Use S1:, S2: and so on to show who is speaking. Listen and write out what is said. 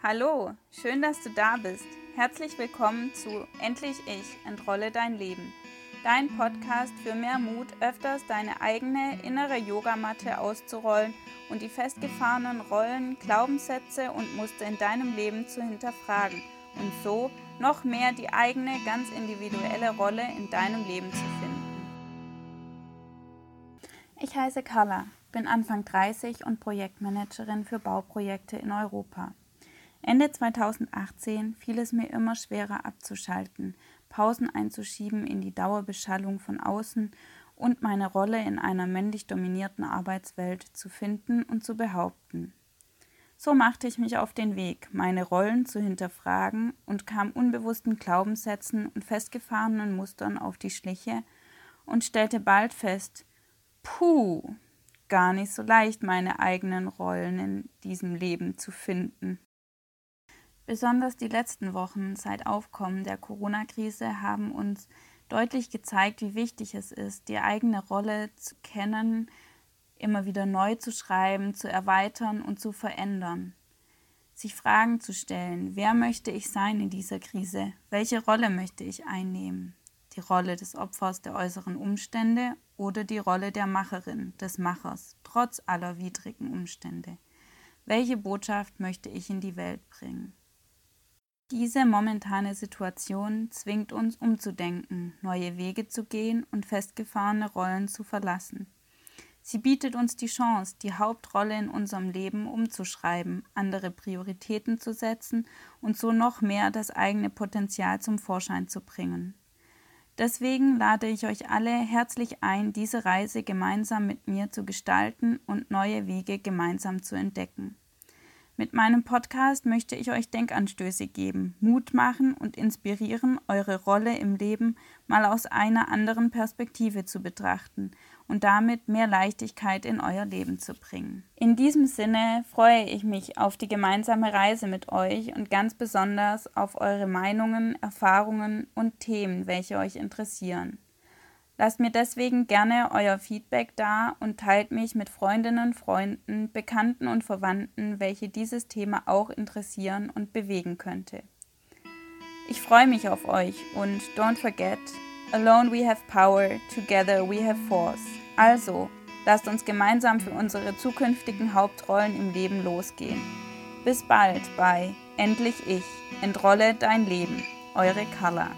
S1: Hallo, schön, dass du da bist. Herzlich willkommen zu Endlich Ich, entrolle dein Leben. Dein Podcast für mehr Mut, öfters deine eigene innere Yogamatte auszurollen und die festgefahrenen Rollen, Glaubenssätze und Muster in deinem Leben zu hinterfragen und so noch mehr die eigene, ganz individuelle Rolle in deinem Leben zu finden. Ich heiße Carla, bin Anfang 30 und Projektmanagerin für Bauprojekte in Europa. Ende 2018 fiel es mir immer schwerer abzuschalten, Pausen einzuschieben in die Dauerbeschallung von außen und meine Rolle in einer männlich dominierten Arbeitswelt zu finden und zu behaupten. So machte ich mich auf den Weg, meine Rollen zu hinterfragen und kam unbewussten Glaubenssätzen und festgefahrenen Mustern auf die Schliche und stellte bald fest, puh, gar nicht so leicht, meine eigenen Rollen in diesem Leben zu finden. Besonders die letzten Wochen seit Aufkommen der Corona-Krise haben uns deutlich gezeigt, wie wichtig es ist, die eigene Rolle zu kennen, immer wieder neu zu schreiben, zu erweitern und zu verändern. Sich Fragen zu stellen, wer möchte ich sein in dieser Krise? Welche Rolle möchte ich einnehmen? Die Rolle des Opfers der äußeren Umstände oder die Rolle der Macherin, des Machers, trotz aller widrigen Umstände? Welche Botschaft möchte ich in die Welt bringen? Diese momentane Situation zwingt uns umzudenken, neue Wege zu gehen und festgefahrene Rollen zu verlassen. Sie bietet uns die Chance, die Hauptrolle in unserem Leben umzuschreiben, andere Prioritäten zu setzen und so noch mehr das eigene Potenzial zum Vorschein zu bringen. Deswegen lade ich euch alle herzlich ein, diese Reise gemeinsam mit mir zu gestalten und neue Wege gemeinsam zu entdecken. Mit meinem Podcast möchte ich euch Denkanstöße geben, Mut machen und inspirieren, eure Rolle im Leben mal aus einer anderen Perspektive zu betrachten und damit mehr Leichtigkeit in euer Leben zu bringen. In diesem Sinne freue ich mich auf die gemeinsame Reise mit euch und ganz besonders auf eure Meinungen, Erfahrungen und Themen, welche euch interessieren. Lasst mir deswegen gerne euer Feedback da und teilt mich mit Freundinnen, Freunden, Bekannten und Verwandten, welche dieses Thema auch interessieren und bewegen könnte. Ich freue mich auf euch und don't forget, alone we have power, together we have force. Also, lasst uns gemeinsam für unsere zukünftigen Hauptrollen im Leben losgehen. Bis bald bei Endlich Ich, entrolle dein Leben. Eure Carla.